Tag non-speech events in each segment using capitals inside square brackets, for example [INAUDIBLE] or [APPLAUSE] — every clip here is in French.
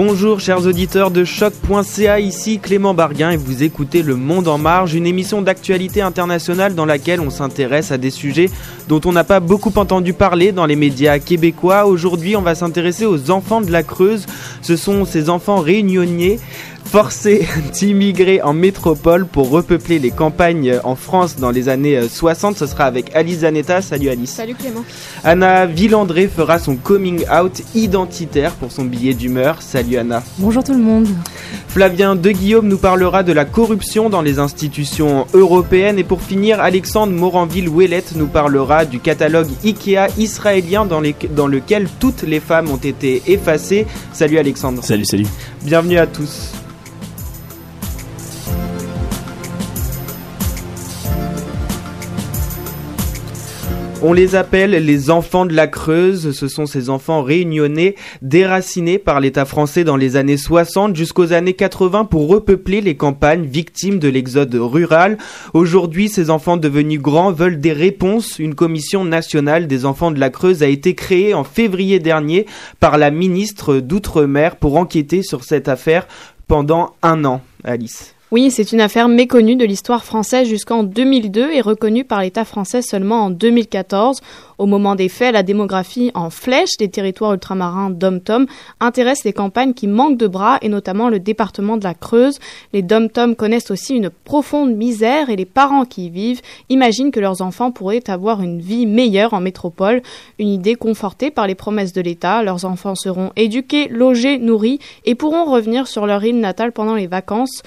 Bonjour chers auditeurs de choc.ca, ici Clément Barguin et vous écoutez Le Monde en Marge, une émission d'actualité internationale dans laquelle on s'intéresse à des sujets dont on n'a pas beaucoup entendu parler dans les médias québécois. Aujourd'hui on va s'intéresser aux enfants de la Creuse, ce sont ces enfants réunionnais forcés [LAUGHS] d'immigrer en métropole pour repeupler les campagnes en France dans les années 60. Ce sera avec Alice Zanetta. Salut Alice. Salut Clément. Anna Villandré fera son coming out identitaire pour son billet d'humeur. Salut Anna. Bonjour tout le monde. Flavien De Guillaume nous parlera de la corruption dans les institutions européennes. Et pour finir, Alexandre Moranville-Ouellette nous parlera du catalogue IKEA israélien dans, les, dans lequel toutes les femmes ont été effacées. Salut Alexandre. Salut, salut. Bienvenue à tous. On les appelle les enfants de la Creuse. Ce sont ces enfants réunionnais, déracinés par l'État français dans les années 60 jusqu'aux années 80 pour repeupler les campagnes victimes de l'exode rural. Aujourd'hui, ces enfants devenus grands veulent des réponses. Une commission nationale des enfants de la Creuse a été créée en février dernier par la ministre d'Outre-mer pour enquêter sur cette affaire pendant un an. Alice. Oui, c'est une affaire méconnue de l'histoire française jusqu'en 2002 et reconnue par l'État français seulement en 2014. Au moment des faits, la démographie en flèche des territoires ultramarins dom-tom intéresse les campagnes qui manquent de bras et notamment le département de la Creuse. Les dom-tom connaissent aussi une profonde misère et les parents qui y vivent imaginent que leurs enfants pourraient avoir une vie meilleure en métropole. Une idée confortée par les promesses de l'État. Leurs enfants seront éduqués, logés, nourris et pourront revenir sur leur île natale pendant les vacances.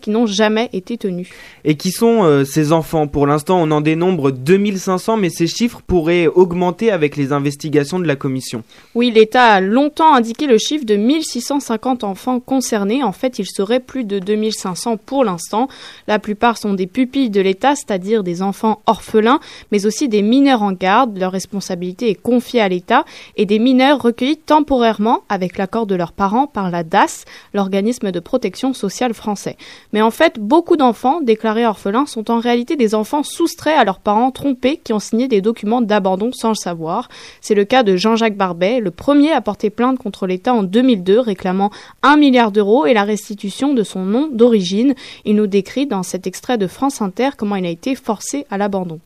Qui n'ont jamais été tenues. Et qui sont euh, ces enfants? Pour l'instant, on en dénombre 2500, mais ces chiffres pourraient augmenter avec les investigations de la commission. Oui, l'État a longtemps indiqué le chiffre de 1650 enfants concernés. En fait, il serait plus de 2500 pour l'instant. La plupart sont des pupilles de l'État, c'est-à-dire des enfants orphelins, mais aussi des mineurs en garde. Leur responsabilité est confiée à l'État et des mineurs recueillis temporairement avec l'accord de leurs parents par la DAS, l'organisme de protection sociale français. Mais en fait, beaucoup d'enfants déclarés orphelins sont en réalité des enfants soustraits à leurs parents trompés qui ont signé des documents d'abandon sans le savoir. C'est le cas de Jean-Jacques Barbet, le premier à porter plainte contre l'État en 2002, réclamant un milliard d'euros et la restitution de son nom d'origine. Il nous décrit dans cet extrait de France Inter comment il a été forcé à l'abandon.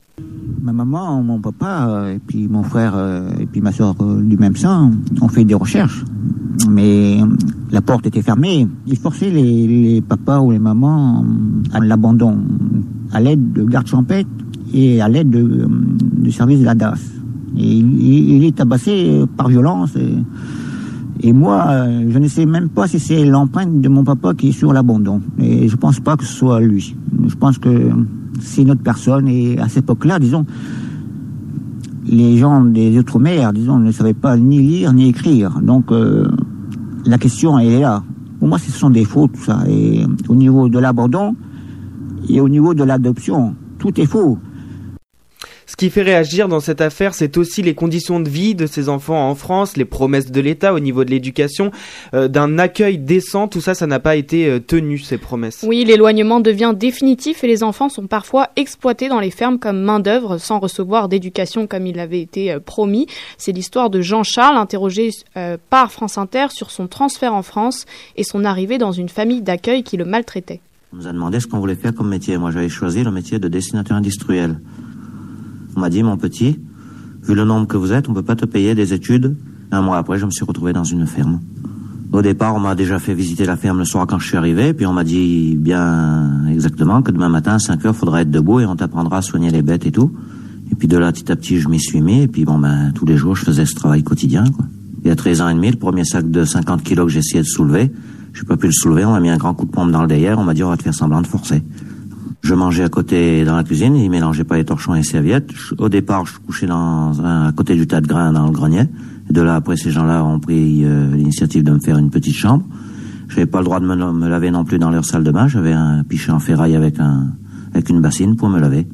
Ma maman, mon papa, et puis mon frère, et puis ma soeur du même sang, ont fait des recherches. Mais la porte était fermée. Ils forçaient les, les papas ou les mamans à l'abandon à l'aide de gardes champêtres et à l'aide de, du service de la DAS. Et il, est tabassé par violence. Et, et moi, euh, je ne sais même pas si c'est l'empreinte de mon papa qui est sur l'abandon. Et je pense pas que ce soit lui. Je pense que c'est une autre personne. Et à cette époque-là, disons, les gens des Outre-mer, disons, ne savaient pas ni lire ni écrire. Donc, euh, la question, est là. Pour moi, ce sont des faux, tout ça. Et au niveau de l'abandon et au niveau de l'adoption, tout est faux. Ce qui fait réagir dans cette affaire, c'est aussi les conditions de vie de ces enfants en France, les promesses de l'État au niveau de l'éducation, euh, d'un accueil décent. Tout ça, ça n'a pas été euh, tenu, ces promesses. Oui, l'éloignement devient définitif et les enfants sont parfois exploités dans les fermes comme main-d'œuvre sans recevoir d'éducation comme il avait été euh, promis. C'est l'histoire de Jean-Charles, interrogé euh, par France Inter sur son transfert en France et son arrivée dans une famille d'accueil qui le maltraitait. On nous a demandé ce qu'on voulait faire comme métier. Moi, j'avais choisi le métier de dessinateur industriel. On m'a dit, mon petit, vu le nombre que vous êtes, on peut pas te payer des études. Un mois après, je me suis retrouvé dans une ferme. Au départ, on m'a déjà fait visiter la ferme le soir quand je suis arrivé, puis on m'a dit bien exactement que demain matin, à 5 heures, faudra être debout et on t'apprendra à soigner les bêtes et tout. Et puis de là, petit à petit, je m'y suis mis, et puis bon, ben, tous les jours, je faisais ce travail quotidien. Il y a 13 ans et demi, le premier sac de 50 kilos que essayé de soulever, j'ai pas pu le soulever, on m'a mis un grand coup de pompe dans le derrière, on m'a dit on va te faire semblant de forcer. Je mangeais à côté dans la cuisine, ils mélangeaient pas les torchons et les serviettes. Je- Au départ, je couchais dans un, à côté du tas de grains dans le grenier. Et de là, après, ces gens-là ont pris euh, l'initiative de me faire une petite chambre. J'avais pas le droit de me, me laver non plus dans leur salle de bain. J'avais un pichet en ferraille avec un avec une bassine pour me laver.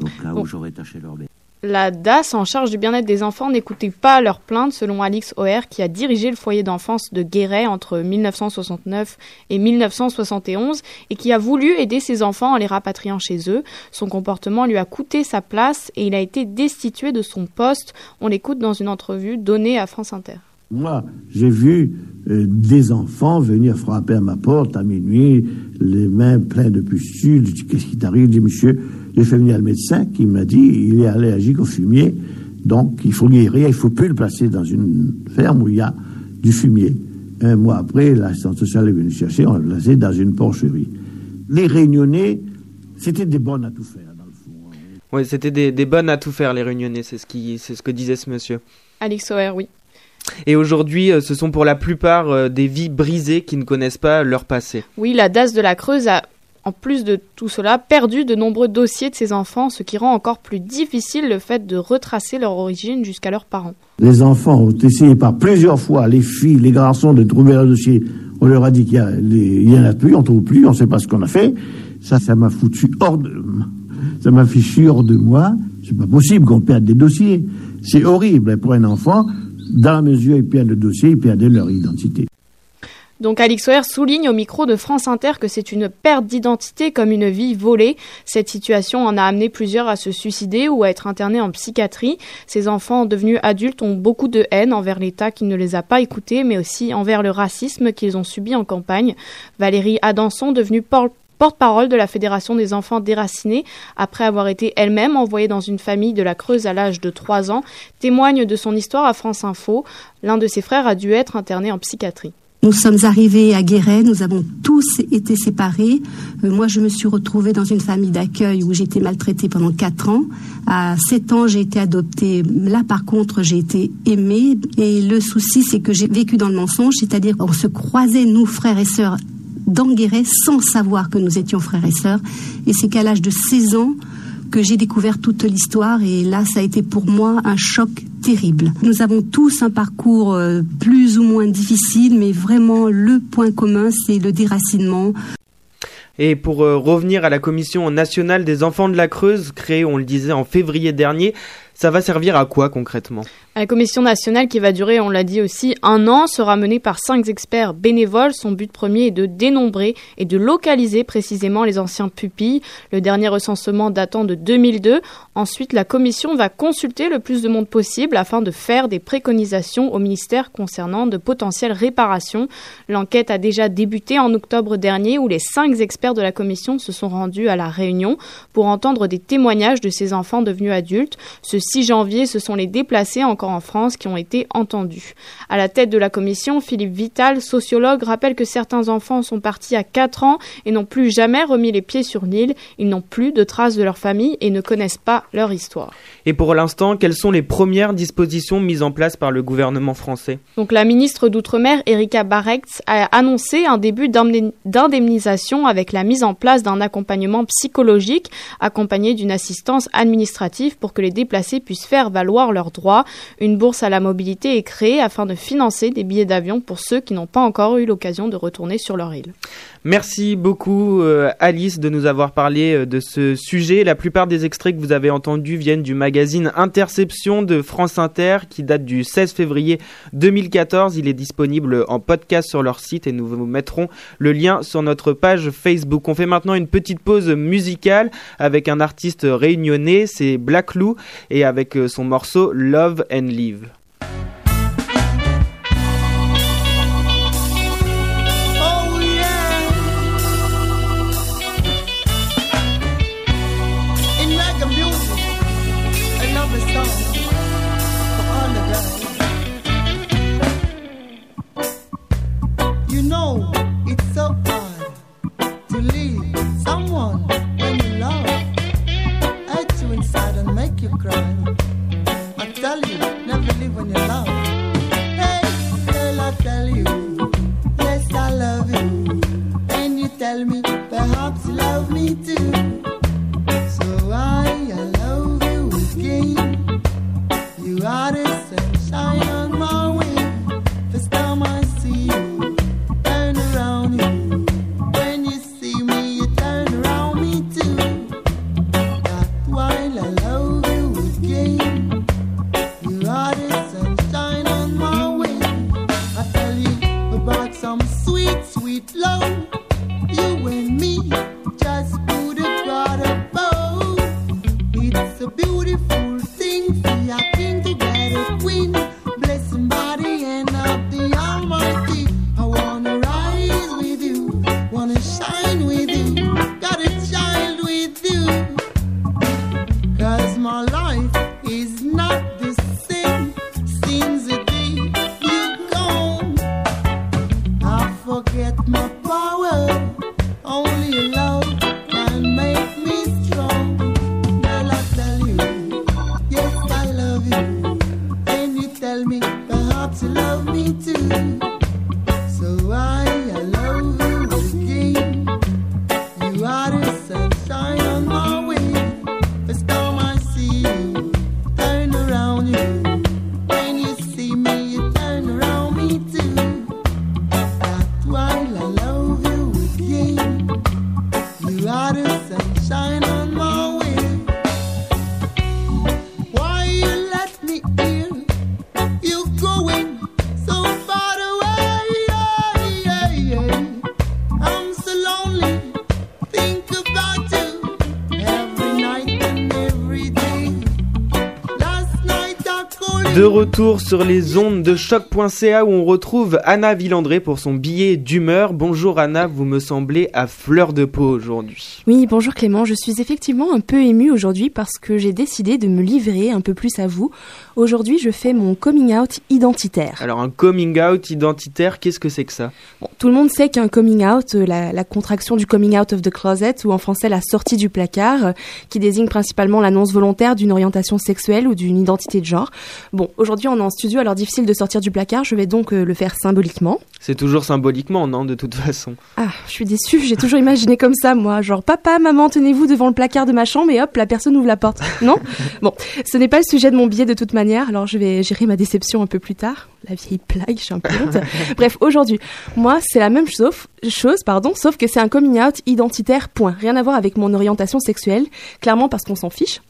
Au cas où j'aurais taché leur bête. La DAS en charge du bien-être des enfants n'écoutait pas leurs plaintes, selon Alix O'Hare, qui a dirigé le foyer d'enfance de Guéret entre 1969 et 1971 et qui a voulu aider ses enfants en les rapatriant chez eux. Son comportement lui a coûté sa place et il a été destitué de son poste. On l'écoute dans une entrevue donnée à France Inter. Moi, j'ai vu euh, des enfants venir frapper à ma porte à minuit, les mains pleines de pustules. Je dis, qu'est-ce qui t'arrive? Je dis, monsieur, j'ai fait venir le médecin qui m'a dit, il est allergique au fumier, donc il faut guérir, il faut plus le placer dans une ferme où il y a du fumier. Un mois après, l'assistante sociale est venue chercher, on l'a placé dans une porcherie. Les réunionnais, c'était des bonnes à tout faire. Ouais, c'était des, des bonnes à tout faire, les réunionnais, c'est ce, qui, c'est ce que disait ce monsieur. Alix O'Hare, oui. Et aujourd'hui, euh, ce sont pour la plupart euh, des vies brisées qui ne connaissent pas leur passé. Oui, la DAS de la Creuse a, en plus de tout cela, perdu de nombreux dossiers de ses enfants, ce qui rend encore plus difficile le fait de retracer leur origine jusqu'à leurs parents. Les enfants ont essayé par plusieurs fois, les filles, les garçons, de trouver leur dossier. On leur a dit qu'il y, a les- il y en a plus, on trouve plus, on ne sait pas ce qu'on a fait. Ça, ça m'a foutu hors de, ça m'a fichu hors de moi. C'est pas possible qu'on perde des dossiers. C'est horrible pour un enfant. Dans la mesure où ils perdent le dossier, ils perdent leur identité. Donc Alix O'Hare souligne au micro de France Inter que c'est une perte d'identité comme une vie volée. Cette situation en a amené plusieurs à se suicider ou à être internés en psychiatrie. Ces enfants devenus adultes ont beaucoup de haine envers l'État qui ne les a pas écoutés, mais aussi envers le racisme qu'ils ont subi en campagne. Valérie Adanson, devenue porte-parole de la Fédération des enfants déracinés, après avoir été elle-même envoyée dans une famille de la Creuse à l'âge de 3 ans, témoigne de son histoire à France Info. L'un de ses frères a dû être interné en psychiatrie. Nous sommes arrivés à Guéret, nous avons tous été séparés. Euh, moi, je me suis retrouvée dans une famille d'accueil où j'ai été maltraitée pendant quatre ans. À sept ans, j'ai été adoptée. Là, par contre, j'ai été aimée. Et le souci, c'est que j'ai vécu dans le mensonge, c'est-à-dire on se croisait, nous, frères et sœurs, dans Guéret, sans savoir que nous étions frères et sœurs. Et c'est qu'à l'âge de 16 ans, que j'ai découvert toute l'histoire et là ça a été pour moi un choc terrible. Nous avons tous un parcours euh, plus ou moins difficile mais vraiment le point commun c'est le déracinement. Et pour euh, revenir à la commission nationale des enfants de la Creuse, créée, on le disait, en février dernier, ça va servir à quoi concrètement La commission nationale qui va durer, on l'a dit aussi, un an sera menée par cinq experts bénévoles. Son but premier est de dénombrer et de localiser précisément les anciens pupilles. Le dernier recensement datant de 2002. Ensuite, la commission va consulter le plus de monde possible afin de faire des préconisations au ministère concernant de potentielles réparations. L'enquête a déjà débuté en octobre dernier où les cinq experts de la commission se sont rendus à la Réunion pour entendre des témoignages de ces enfants devenus adultes. 6 janvier, ce sont les déplacés encore en France qui ont été entendus. À la tête de la commission, Philippe Vital, sociologue, rappelle que certains enfants sont partis à 4 ans et n'ont plus jamais remis les pieds sur l'île. Ils n'ont plus de traces de leur famille et ne connaissent pas leur histoire. Et pour l'instant, quelles sont les premières dispositions mises en place par le gouvernement français? Donc la ministre d'Outre-mer, Erika Barrex, a annoncé un début d'indemnisation avec la mise en place d'un accompagnement psychologique accompagné d'une assistance administrative pour que les déplacés puissent faire valoir leurs droits. Une bourse à la mobilité est créée afin de financer des billets d'avion pour ceux qui n'ont pas encore eu l'occasion de retourner sur leur île. Merci beaucoup euh, Alice de nous avoir parlé euh, de ce sujet. La plupart des extraits que vous avez entendus viennent du magazine Interception de France Inter qui date du 16 février 2014. Il est disponible en podcast sur leur site et nous vous mettrons le lien sur notre page Facebook. On fait maintenant une petite pause musicale avec un artiste réunionnais, c'est Black Lou et avec euh, son morceau Love and Live. De retour sur les ondes de choc.ca où on retrouve Anna Villandré pour son billet d'humeur. Bonjour Anna, vous me semblez à fleur de peau aujourd'hui. Oui, bonjour Clément, je suis effectivement un peu émue aujourd'hui parce que j'ai décidé de me livrer un peu plus à vous. Aujourd'hui, je fais mon coming out identitaire. Alors un coming out identitaire, qu'est-ce que c'est que ça? Bon, Tout le monde sait qu'un coming out, euh, la, la, contraction du coming out of the closet ou en français la sortie du placard, euh, qui désigne principalement l'annonce volontaire d'une orientation sexuelle ou d'une identité de genre. Bon, aujourd'hui on est en studio, alors difficile de sortir du placard, je vais donc euh, le faire symboliquement. C'est toujours symboliquement, non, de toute façon Ah, je suis déçue, j'ai toujours imaginé comme ça, moi. Genre, papa, maman, tenez-vous devant le placard de ma chambre et hop, la personne ouvre la porte. Non? Bon, ce n'est pas le sujet de mon billet de toute manière, alors je vais gérer ma déception un peu plus tard. La vieille blague, j'ai un peu honte. [LAUGHS] Bref, aujourd'hui, moi, c'est la même chose, chose pardon, sauf que c'est un coming out identitaire, point. Rien à voir avec mon orientation sexuelle, clairement parce qu'on s'en fiche.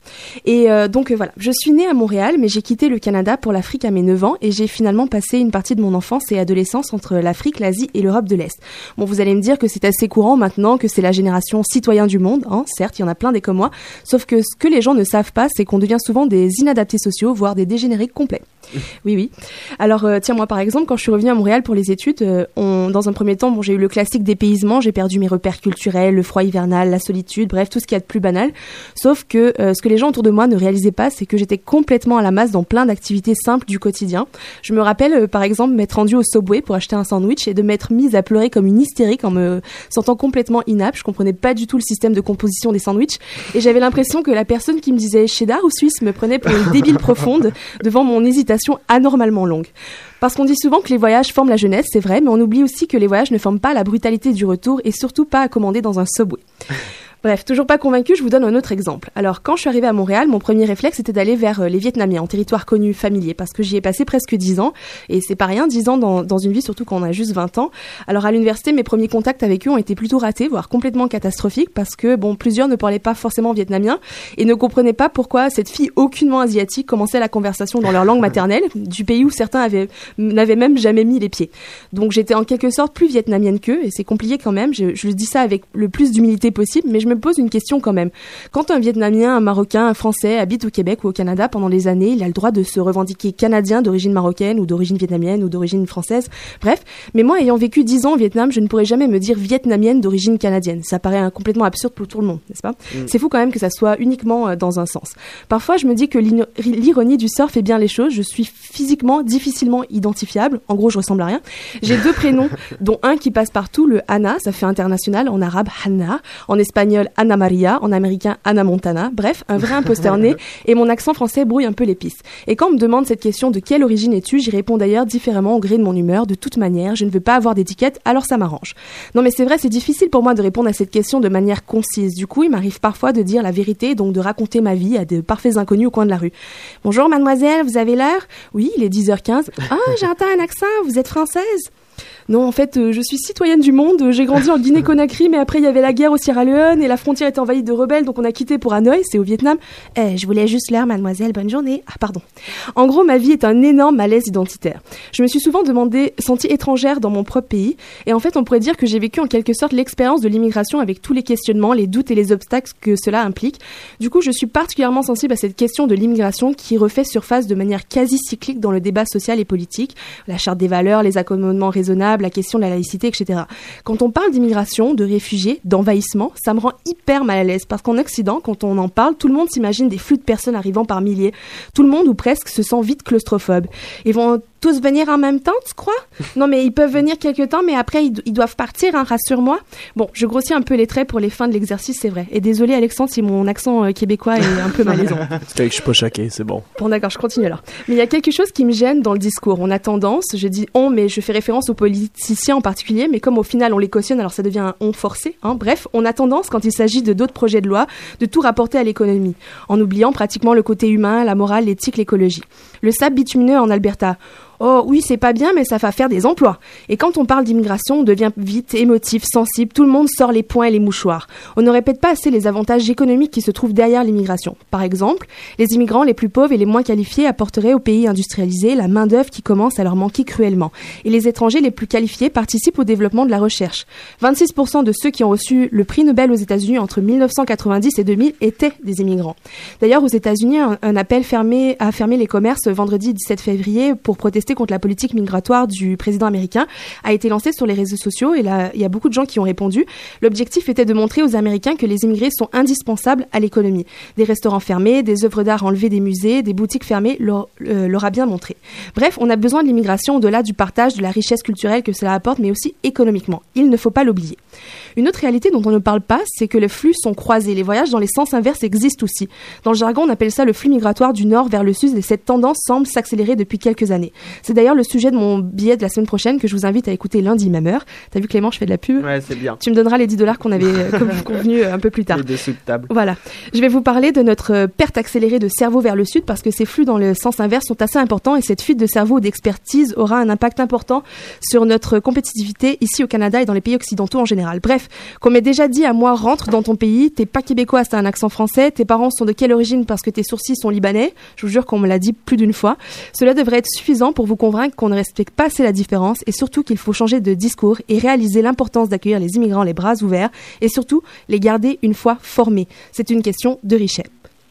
Et euh, donc voilà, je suis née à Montréal, mais j'ai quitté le Canada pour l'Afrique à mes 9 ans et j'ai finalement passé une partie de mon enfance et adolescence entre l'Afrique, l'Asie et l'Europe de l'Est. Bon, vous allez me dire que c'est assez courant maintenant, que c'est la génération citoyen du monde, hein, certes, il y en a plein des comme moi, sauf que ce que les gens ne savent pas, c'est qu'on devient souvent des inadaptés sociaux, voire des dégénérés complets. [LAUGHS] Oui, oui. Alors, euh, tiens, moi, par exemple, quand je suis revenue à Montréal pour les études, euh, dans un premier temps, bon, j'ai eu le classique dépaysement, j'ai perdu mes repères culturels, le froid hivernal, la solitude, bref, tout ce qu'il y a de plus banal. Sauf que euh, ce que les gens autour de moi ne réalisaient pas, c'est que j'étais complètement à la masse dans plein d'activités simples du quotidien. Je me rappelle, par exemple, m'être rendue au Subway pour acheter un sandwich et de m'être mise à pleurer comme une hystérique en me sentant complètement inapte. Je comprenais pas du tout le système de composition des sandwichs et j'avais l'impression que la personne qui me disait cheddar ou suisse? me prenait pour une débile profonde devant mon hésitation anormalement longue. Parce qu'on dit souvent que les voyages forment la jeunesse, c'est vrai, mais on oublie aussi que les voyages ne forment pas la brutalité du retour et surtout pas à commander dans un subway. Bref, toujours pas convaincu, je vous donne un autre exemple. Alors, quand je suis arrivée à Montréal, mon premier réflexe était d'aller vers euh, les Vietnamiens, en territoire connu, familier, parce que j'y ai passé presque 10 ans, et c'est pas rien, 10 ans dans, dans une vie, surtout quand on a juste 20 ans. Alors, à l'université, mes premiers contacts avec eux ont été plutôt ratés, voire complètement catastrophiques, parce que, bon, plusieurs ne parlaient pas forcément vietnamien, et ne comprenaient pas pourquoi cette fille aucunement asiatique commençait la conversation dans leur langue maternelle, du pays où certains avaient, n'avaient même jamais mis les pieds. Donc, j'étais en quelque sorte plus vietnamienne qu'eux, et c'est compliqué quand même, je, je dis ça avec le plus d'humilité possible, mais je me pose une question quand même. Quand un Vietnamien, un Marocain, un Français habite au Québec ou au Canada pendant des années, il a le droit de se revendiquer canadien d'origine marocaine ou d'origine vietnamienne ou d'origine française. Bref, mais moi ayant vécu 10 ans au Vietnam, je ne pourrais jamais me dire vietnamienne d'origine canadienne. Ça paraît complètement absurde pour tout le monde, n'est-ce pas? Mm. C'est fou quand même que ça soit uniquement euh, dans un sens. Parfois, je me dis que l'ironie du surf fait bien les choses. Je suis physiquement difficilement identifiable. En gros, je ressemble à rien. J'ai deux prénoms, [LAUGHS] dont un qui passe partout, le Anna, ça fait international, en arabe Hanna, en espagnol Anna Maria, en américain Anna Montana. Bref, un vrai imposteur né, et mon accent français brouille un peu pistes. Et quand on me demande cette question de quelle origine es-tu, j'y réponds d'ailleurs différemment au gré de mon humeur. De toute manière, je ne veux pas avoir d'étiquette, alors ça m'arrange. Non mais c'est vrai, c'est difficile pour moi de répondre à cette question de manière concise. Du coup, il m'arrive parfois de dire la vérité, donc de raconter ma vie à de parfaits inconnus au coin de la rue. Bonjour mademoiselle, vous avez l'heure? Oui, il est 10h15. Ah, j'entends un accent, vous êtes française? Non, en fait, euh, je suis citoyenne du monde. J'ai grandi en Guinée-Conakry, mais après, il y avait la guerre au Sierra Leone et la frontière était envahie de rebelles, donc on a quitté pour Hanoï, c'est au Vietnam. Eh, je voulais juste l'heure, mademoiselle, bonne journée. Ah, pardon. En gros, ma vie est un énorme malaise identitaire. Je me suis souvent demandé, sentie étrangère dans mon propre pays, et en fait, on pourrait dire que j'ai vécu en quelque sorte l'expérience de l'immigration avec tous les questionnements, les doutes et les obstacles que cela implique. Du coup, je suis particulièrement sensible à cette question de l'immigration qui refait surface de manière quasi cyclique dans le débat social et politique. La charte des valeurs, les accommodements raisonnables, la question de la laïcité, etc. Quand on parle d'immigration, de réfugiés, d'envahissement, ça me rend hyper mal à l'aise parce qu'en Occident, quand on en parle, tout le monde s'imagine des flux de personnes arrivant par milliers. Tout le monde ou presque se sent vite claustrophobe. Ils vont tous venir en même temps, tu crois? [LAUGHS] Non, mais ils peuvent venir quelque temps, mais après ils doivent partir, hein, rassure-moi. Bon, je grossis un peu les traits pour les fins de l'exercice, c'est vrai. Et désolé Alexandre si mon accent euh, québécois est un peu [LAUGHS] malaisant. C'est que je suis pas choqué, c'est bon. Bon d'accord, je continue alors. Mais il y a quelque chose qui me gêne dans le discours. On a tendance, je dis on, mais je fais référence aux politiciens en particulier, mais comme au final on les cautionne, alors ça devient un on forcé. Hein. Bref, on a tendance, quand il s'agit de d'autres projets de loi, de tout rapporter à l'économie, en oubliant pratiquement le côté humain, la morale, l'éthique, l'écologie. Le sable bitumineux en Alberta. Oh oui, c'est pas bien, mais ça va faire des emplois. Et quand on parle d'immigration, on devient vite émotif, sensible, tout le monde sort les poings et les mouchoirs. On ne répète pas assez les avantages économiques qui se trouvent derrière l'immigration. Par exemple, les immigrants les plus pauvres et les moins qualifiés apporteraient aux pays industrialisés la main-d'œuvre qui commence à leur manquer cruellement. Et les étrangers les plus qualifiés participent au développement de la recherche. 26% de ceux qui ont reçu le prix Nobel aux États-Unis entre 1990 et 2000 étaient des immigrants. D'ailleurs, aux États-Unis, un, appel a fermé les commerces vendredi 17 février pour protester contre la politique migratoire du président américain a été lancé sur les réseaux sociaux et là, il y a beaucoup de gens qui ont répondu. L'objectif était de montrer aux Américains que les immigrés sont indispensables à l'économie. Des restaurants fermés, des œuvres d'art enlevées des musées, des boutiques fermées leur, euh, leur a bien montré. Bref, on a besoin de l'immigration au-delà du partage de la richesse culturelle que cela apporte, mais aussi économiquement. Il ne faut pas l'oublier. Une autre réalité dont on ne parle pas, c'est que les flux sont croisés. Les voyages dans les sens inverses existent aussi. Dans le jargon, on appelle ça le flux migratoire du nord vers le sud et cette tendance semble s'accélérer depuis quelques années. C'est d'ailleurs le sujet de mon billet de la semaine prochaine que je vous invite à écouter lundi même heure. T'as vu Clément, je fais de la pub Ouais, c'est bien. Tu me donneras les 10 dollars qu'on avait euh, con- [LAUGHS] convenu euh, un peu plus tard. Les de table. Voilà. Je vais vous parler de notre euh, perte accélérée de cerveau vers le sud parce que ces flux dans le sens inverse sont assez importants et cette fuite de cerveau d'expertise aura un impact important sur notre compétitivité ici au Canada et dans les pays occidentaux en général. Bref, qu'on m'ait déjà dit à moi rentre dans ton pays, t'es pas québécois, t'as un accent français, tes parents sont de quelle origine parce que tes sourcils sont libanais, je vous jure qu'on me l'a dit plus d'une fois. Cela devrait être suffisant pour vous convaincre qu'on ne respecte pas assez la différence et surtout qu'il faut changer de discours et réaliser l'importance d'accueillir les immigrants les bras ouverts et surtout les garder une fois formés. C'est une question de richesse.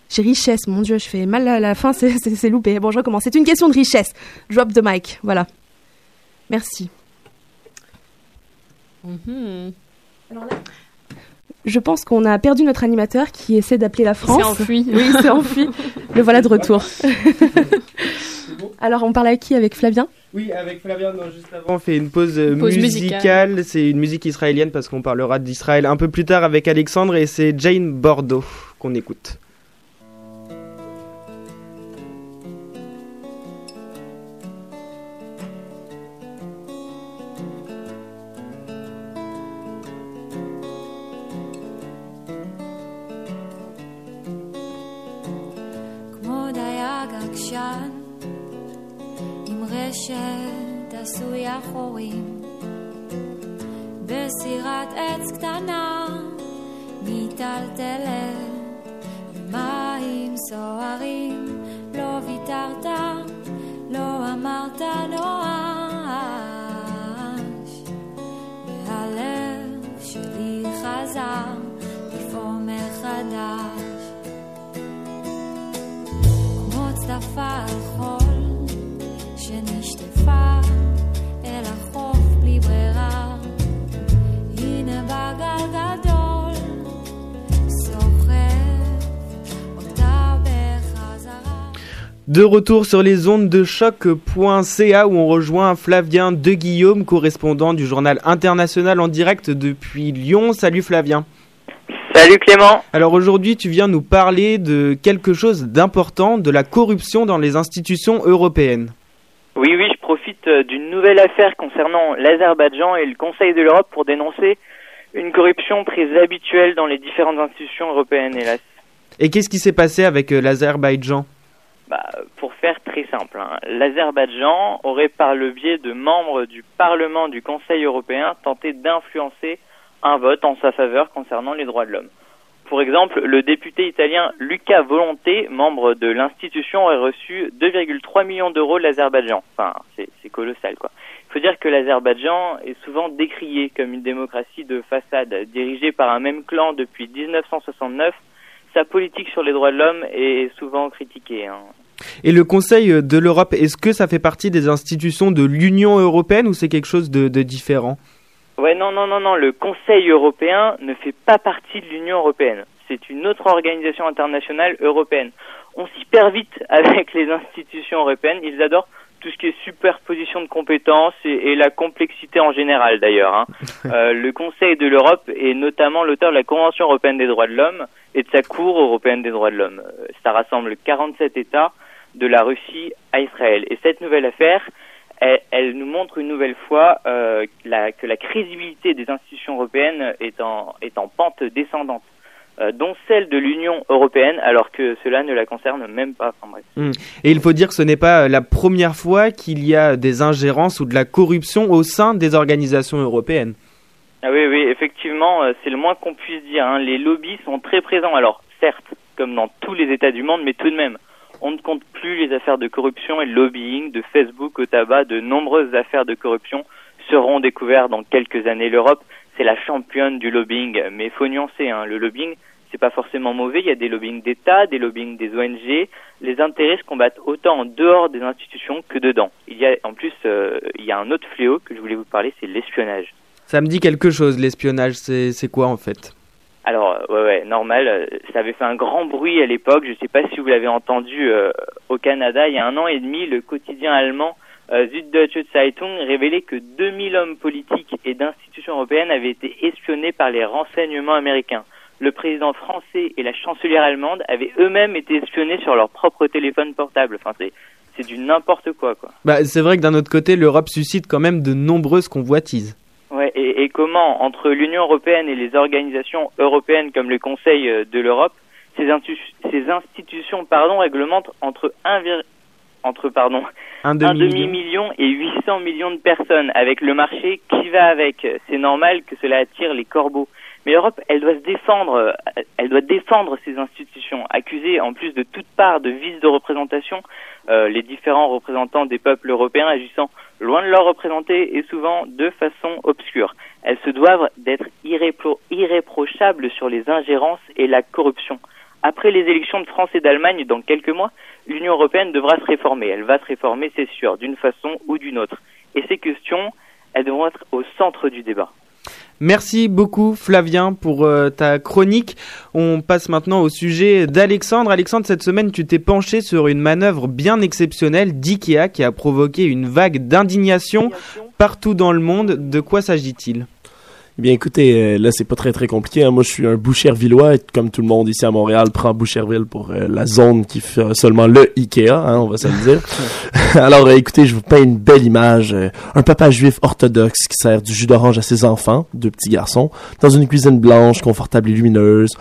J'ai richesse, mon Dieu, je fais mal à la fin, c'est- loupé. Bon, je recommence. C'est une question de richesse. Drop the mic, voilà. Merci. Je pense qu'on a perdu notre animateur qui essaie d'appeler la France. s'est enfui. [LAUGHS] Oui, il s'est enfui. Le voilà de retour. [LAUGHS] [LAUGHS] Alors, on parle à qui? Avec Flavien? Oui, avec Flavien, non, juste avant, on fait une pause, euh, Pause musicale. musicale. C'est une musique israélienne parce qu'on parlera d'Israël un peu plus tard avec Alexandre et c'est Jane Bordeaux qu'on écoute. עקשן, עם רשת עשויה חורים, בסירת עץ קטנה, מיטלטלת De retour sur les ondes de choc.ca où on rejoint Flavien De Guillaume, correspondant du journal international en direct depuis Lyon. Salut Flavien. Salut Clément. Alors aujourd'hui, tu viens nous parler de quelque chose d'important, de la corruption dans les institutions européennes. Oui, oui, je profite euh, d'une nouvelle affaire concernant l'Azerbaïdjan et le Conseil de l'Europe pour dénoncer une corruption très habituelle dans les différentes institutions européennes, hélas. Et qu'est-ce qui s'est passé avec euh, l'Azerbaïdjan? Bah, pour faire très simple, hein, l'Azerbaïdjan aurait par le biais de membres du Parlement du Conseil européen tenté d'influencer un vote en sa faveur concernant les droits de l'homme. Pour exemple, le député italien Luca Volonté, membre de l'institution, aurait reçu 2,3 millions d'euros de l'Azerbaïdjan. Enfin, c'est colossal, quoi. Il faut dire que l'Azerbaïdjan est souvent décrié comme une démocratie de façade, dirigée par un même clan depuis 1969. Sa politique sur les droits de l'homme est souvent critiquée. hein. Et le Conseil de l'Europe, est-ce que ça fait partie des institutions de l'Union européenne ou c'est quelque chose de, de différent? Ouais, non, non, non, non. Le Conseil européen ne fait pas partie de l'Union européenne. C'est une autre organisation internationale européenne. On s'y perd vite [LAUGHS] avec les institutions européennes. Ils adorent tout ce qui est superposition de compétences et, et la complexité en général, d'ailleurs. hein. Euh, le Conseil de l'Europe est notamment l'auteur de la Convention européenne des droits de l'homme et de sa Cour européenne des droits de l'homme. Euh, Ça rassemble 47 États de la Russie à Israël. Et cette nouvelle affaire, elle, elle nous montre une nouvelle fois euh, la- que la crédibilité des institutions européennes est en, est en pente descendante, euh, dont celle de l'Union européenne, alors que cela ne la concerne même pas. Enfin, bref. Hmm. Et il faut dire que ce n'est pas euh, la première fois qu'il y a des ingérences ou de la corruption au sein des organisations européennes. Ah oui, oui, effectivement, euh, c'est le moins qu'on puisse dire. hein. Les lobbies sont très présents. Alors, certes, comme dans tous les États du monde, mais tout de même, on ne compte plus les affaires de corruption et de lobbying, de Facebook au tabac. De nombreuses affaires de corruption seront découvertes dans quelques années. L'Europe, c'est la championne du lobbying, mais il faut nuancer. Hein. Le lobbying, c'est pas forcément mauvais. Il y a des lobbying d'État, des lobbying des ONG. Les intérêts se combattent autant en dehors des institutions que dedans. Il y a, en plus, euh, il y a un autre fléau que je voulais vous parler, c'est l'espionnage. Ça me dit quelque chose, l'espionnage, c'est quoi en fait? Alors, euh, ouais, ouais, normal. euh, Ça avait fait un grand bruit à l'époque. Je ne sais pas si vous l'avez entendu euh, au Canada. Il y a un an et demi, le quotidien allemand euh, Süddeutsche Zeitung révélait que 2000 hommes politiques et d'institutions européennes avaient été espionnés par les renseignements américains. Le président français et la chancelière allemande avaient eux-mêmes été espionnés sur leur propre téléphone portable. Enfin, c'est c'est du n'importe quoi, quoi. Bah, c'est vrai que d'un autre côté, l'Europe suscite quand même de nombreuses convoitises. Ouais, et, et comment, entre l'Union européenne et les organisations européennes comme le Conseil euh, de l'Europe, ces, institutions pardon, réglementent entre, un vir- entre pardon, Un un demi-million. demi-million et 800 millions de personnes. Avec le marché qui va avec, c'est normal que cela attire les corbeaux. Mais l'Europe, elle doit se défendre, euh, elle doit défendre ces institutions, accusées en plus de toute part de vices de représentation, euh, les différents représentants des peuples européens agissant loin de leur représenter et souvent de façon obscure. Elles se doivent d'être irrépro- irréprochables sur les ingérences et la corruption. Après les élections de France et d'Allemagne dans quelques mois, l'Union européenne devra se réformer. Elle va se réformer, c'est sûr, d'une façon ou d'une autre. Et ces questions, elles devront être au centre du débat. Merci beaucoup Flavien pour euh, ta chronique. On passe maintenant au sujet d'Alexandre. Alexandre, cette semaine, tu t'es penché sur une manœuvre bien exceptionnelle d'IKEA qui a provoqué une vague d'indignation partout dans le monde. De quoi s'agit-il? Eh Bien, écoutez, euh, là, c'est pas très très compliqué. hein. Moi, je suis un Bouchervillois, et comme tout le monde ici à Montréal prend Boucherville pour euh, la zone qui fait seulement le Ikea, hein, on va se le dire. [LAUGHS] Alors, euh, écoutez, je vous peins une belle image. euh, un papa juif orthodoxe qui sert du jus d'orange à ses enfants, deux petits garçons, dans une cuisine blanche, confortable et lumineuse.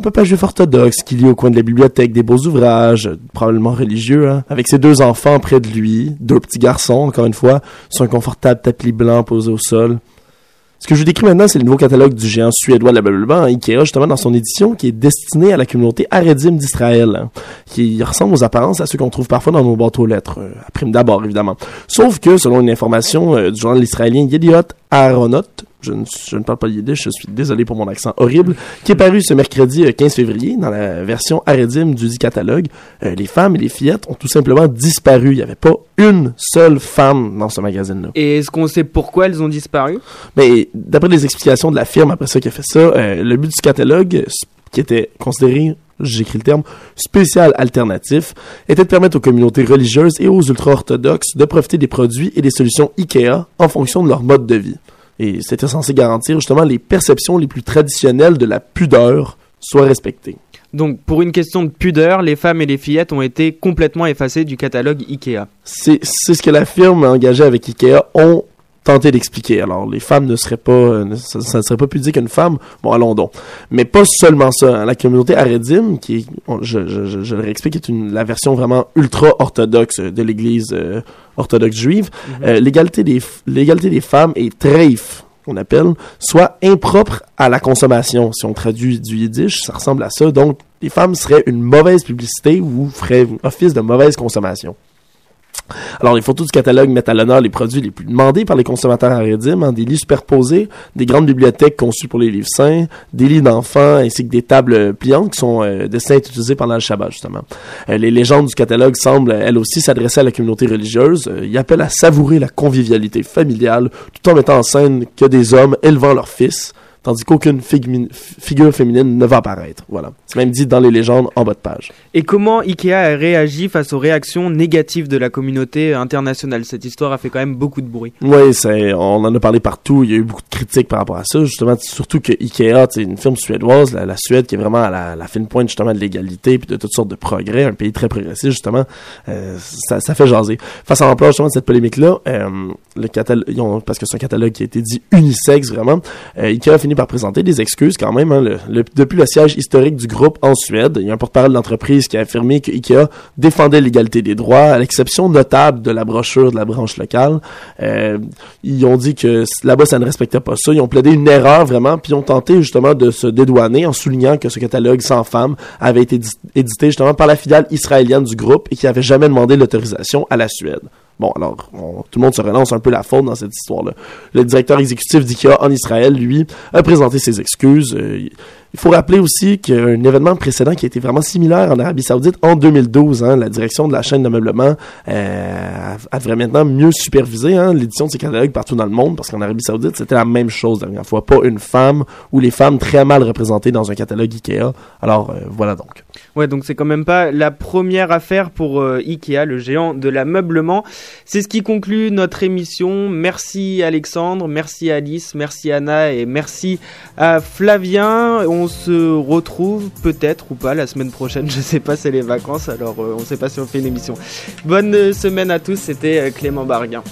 Un papa juif orthodoxe qui lit au coin de la bibliothèque des beaux ouvrages, probablement religieux, hein, avec ses deux enfants près de lui, deux petits garçons, encore une fois, sur un confortable tapis blanc posé au sol. Ce que je vous décris maintenant, c'est le nouveau catalogue du géant suédois de la Blablabla, hein, Ikea, justement, dans son édition, qui est destiné à la communauté haredim d'Israël, hein, qui ressemble aux apparences à ceux qu'on trouve parfois dans nos boîtes aux lettres, euh, à prime d'abord, évidemment. Sauf que, selon une information euh, du journal israélien Yediot Aharonot, je ne, je ne parle pas yiddish, je suis désolé pour mon accent horrible, qui est paru ce mercredi euh, 15 février dans la version Haredim du dit catalogue. Euh, les femmes et les fillettes ont tout simplement disparu. Il n'y avait pas une seule femme dans ce magazine-là. Et est-ce qu'on sait pourquoi elles ont disparu? Mais d'après les explications de la firme après ça qui a fait ça, euh, le but du catalogue, qui était considéré, j'écris le terme, spécial alternatif, était de permettre aux communautés religieuses et aux ultra-orthodoxes de profiter des produits et des solutions IKEA en fonction de leur mode de vie. Et c'était censé garantir justement les perceptions les plus traditionnelles de la pudeur soient respectées. Donc, pour une question de pudeur, les femmes et les fillettes ont été complètement effacées du catalogue IKEA. C'est ce que la firme engagée avec Ikea ont tenté d'expliquer. Alors, les femmes ne seraient pas, euh, ça, ça ne serait pas pudique qu'une femme. Bon, allons donc. Mais pas seulement ça. hein. La communauté Haredim, qui est, on- je, je, le réexplique, est une, la version vraiment ultra-orthodoxe de l'église euh, orthodoxe juive. Euh, l'égalité des, l'égalité des femmes est treif qu'on appelle, soit impropre à la consommation. Si on traduit du yiddish, ça ressemble à ça. Donc, les femmes seraient une mauvaise publicité ou feraient office de mauvaise consommation. Alors, les photos du catalogue mettent à l'honneur les produits les plus demandés par les consommateurs haredim, hein, des lits superposés, des grandes bibliothèques conçues pour les livres saints, des lits d'enfants ainsi que des tables pliantes qui sont euh, destinées à être utilisées pendant le Shabbat, justement. Euh, les légendes du catalogue semblent, elles aussi, s'adresser à la communauté religieuse. Euh, ils appellent à savourer la convivialité familiale tout en mettant en scène que des hommes élevant leurs fils, tandis qu'aucune figure féminine ne va apparaître. Voilà. C'est même dit dans les légendes en bas de page. Et comment IKEA a réagi face aux réactions négatives de la communauté internationale? Cette histoire a fait quand même beaucoup de bruit. Oui, on en a parlé partout. Il y a eu beaucoup de critiques par rapport à ça. Justement, surtout que Ikea, c'est une firme suédoise, la, la Suède qui est vraiment à la, la fine pointe justement de l'égalité puis de toutes sortes de progrès, un pays très progressiste justement. Euh, ça, ça fait jaser. Face à l'ampleur justement de cette polémique-là, euh, le catalogue, parce que c'est un catalogue qui a été dit unisexe vraiment, euh, Ikea a fini par présenter des excuses quand même. hein. Depuis le siège historique du groupe en Suède, il y a un porte-parole de l'entreprise qui a affirmé que Ikea défendait l'égalité des droits, à l'exception notable de la brochure de la branche locale. Euh, ils ont dit que là-bas, ça ne respectait pas ça. Ils ont plaidé une erreur vraiment, puis ils ont tenté justement de se dédouaner en soulignant que ce catalogue sans femmes avait été édi- édité justement par la filiale israélienne du groupe et qui avait jamais demandé l'autorisation à la Suède. Bon, alors, tout le monde se relance un peu la faute dans cette histoire-là. Le directeur exécutif d'IKEA en Israël, lui, a présenté ses excuses. Euh, il- faut rappeler aussi qu'un événement précédent qui a été vraiment similaire en Arabie Saoudite en 2012, hein, la direction de la chaîne d'ameublement euh, a- devrait maintenant mieux superviser hein, l'édition de ces catalogues partout dans le monde, parce qu'en Arabie Saoudite, c'était la même chose la dernière fois. Pas une femme ou les femmes très mal représentées dans un catalogue IKEA. Alors, euh, voilà donc. Ouais, donc c'est quand même pas la première affaire pour euh, Ikea, le géant de l'ameublement. C'est ce qui conclut notre émission. Merci Alexandre, merci Alice, merci Anna et merci à Flavien. Se retrouve peut-être ou pas la semaine prochaine. [LAUGHS] Je sais pas, c'est les vacances, alors euh, on sait pas si on fait une émission. Bonne euh, semaine à tous. C'était euh, Clément Barguin.